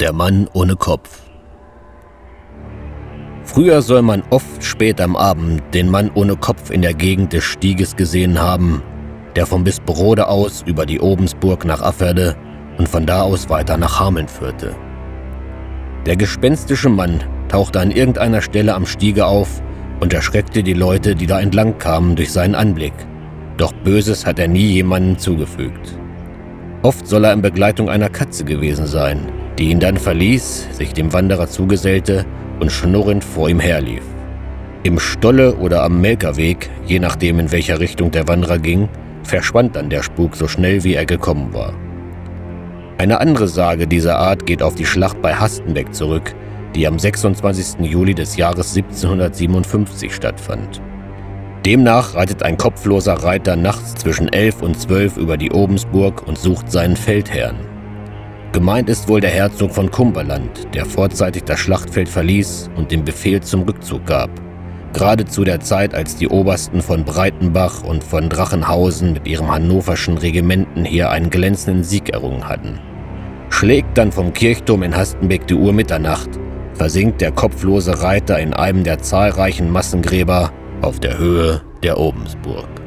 Der Mann ohne Kopf. Früher soll man oft spät am Abend den Mann ohne Kopf in der Gegend des Stieges gesehen haben, der vom Bisperode aus über die Obensburg nach Afferde und von da aus weiter nach Hameln führte. Der gespenstische Mann tauchte an irgendeiner Stelle am Stiege auf und erschreckte die Leute, die da entlang kamen, durch seinen Anblick. Doch Böses hat er nie jemandem zugefügt. Oft soll er in Begleitung einer Katze gewesen sein, die ihn dann verließ, sich dem Wanderer zugesellte und schnurrend vor ihm herlief. Im Stolle oder am Melkerweg, je nachdem in welcher Richtung der Wanderer ging, verschwand dann der Spuk so schnell wie er gekommen war. Eine andere Sage dieser Art geht auf die Schlacht bei Hastenbeck zurück, die am 26. Juli des Jahres 1757 stattfand. Demnach reitet ein kopfloser Reiter nachts zwischen 11 und 12 über die Obensburg und sucht seinen Feldherrn. Gemeint ist wohl der Herzog von Cumberland, der vorzeitig das Schlachtfeld verließ und den Befehl zum Rückzug gab. Gerade zu der Zeit, als die Obersten von Breitenbach und von Drachenhausen mit ihrem hannoverschen Regimenten hier einen glänzenden Sieg errungen hatten. Schlägt dann vom Kirchturm in Hastenbeck die Uhr Mitternacht, versinkt der kopflose Reiter in einem der zahlreichen Massengräber auf der Höhe der Obensburg.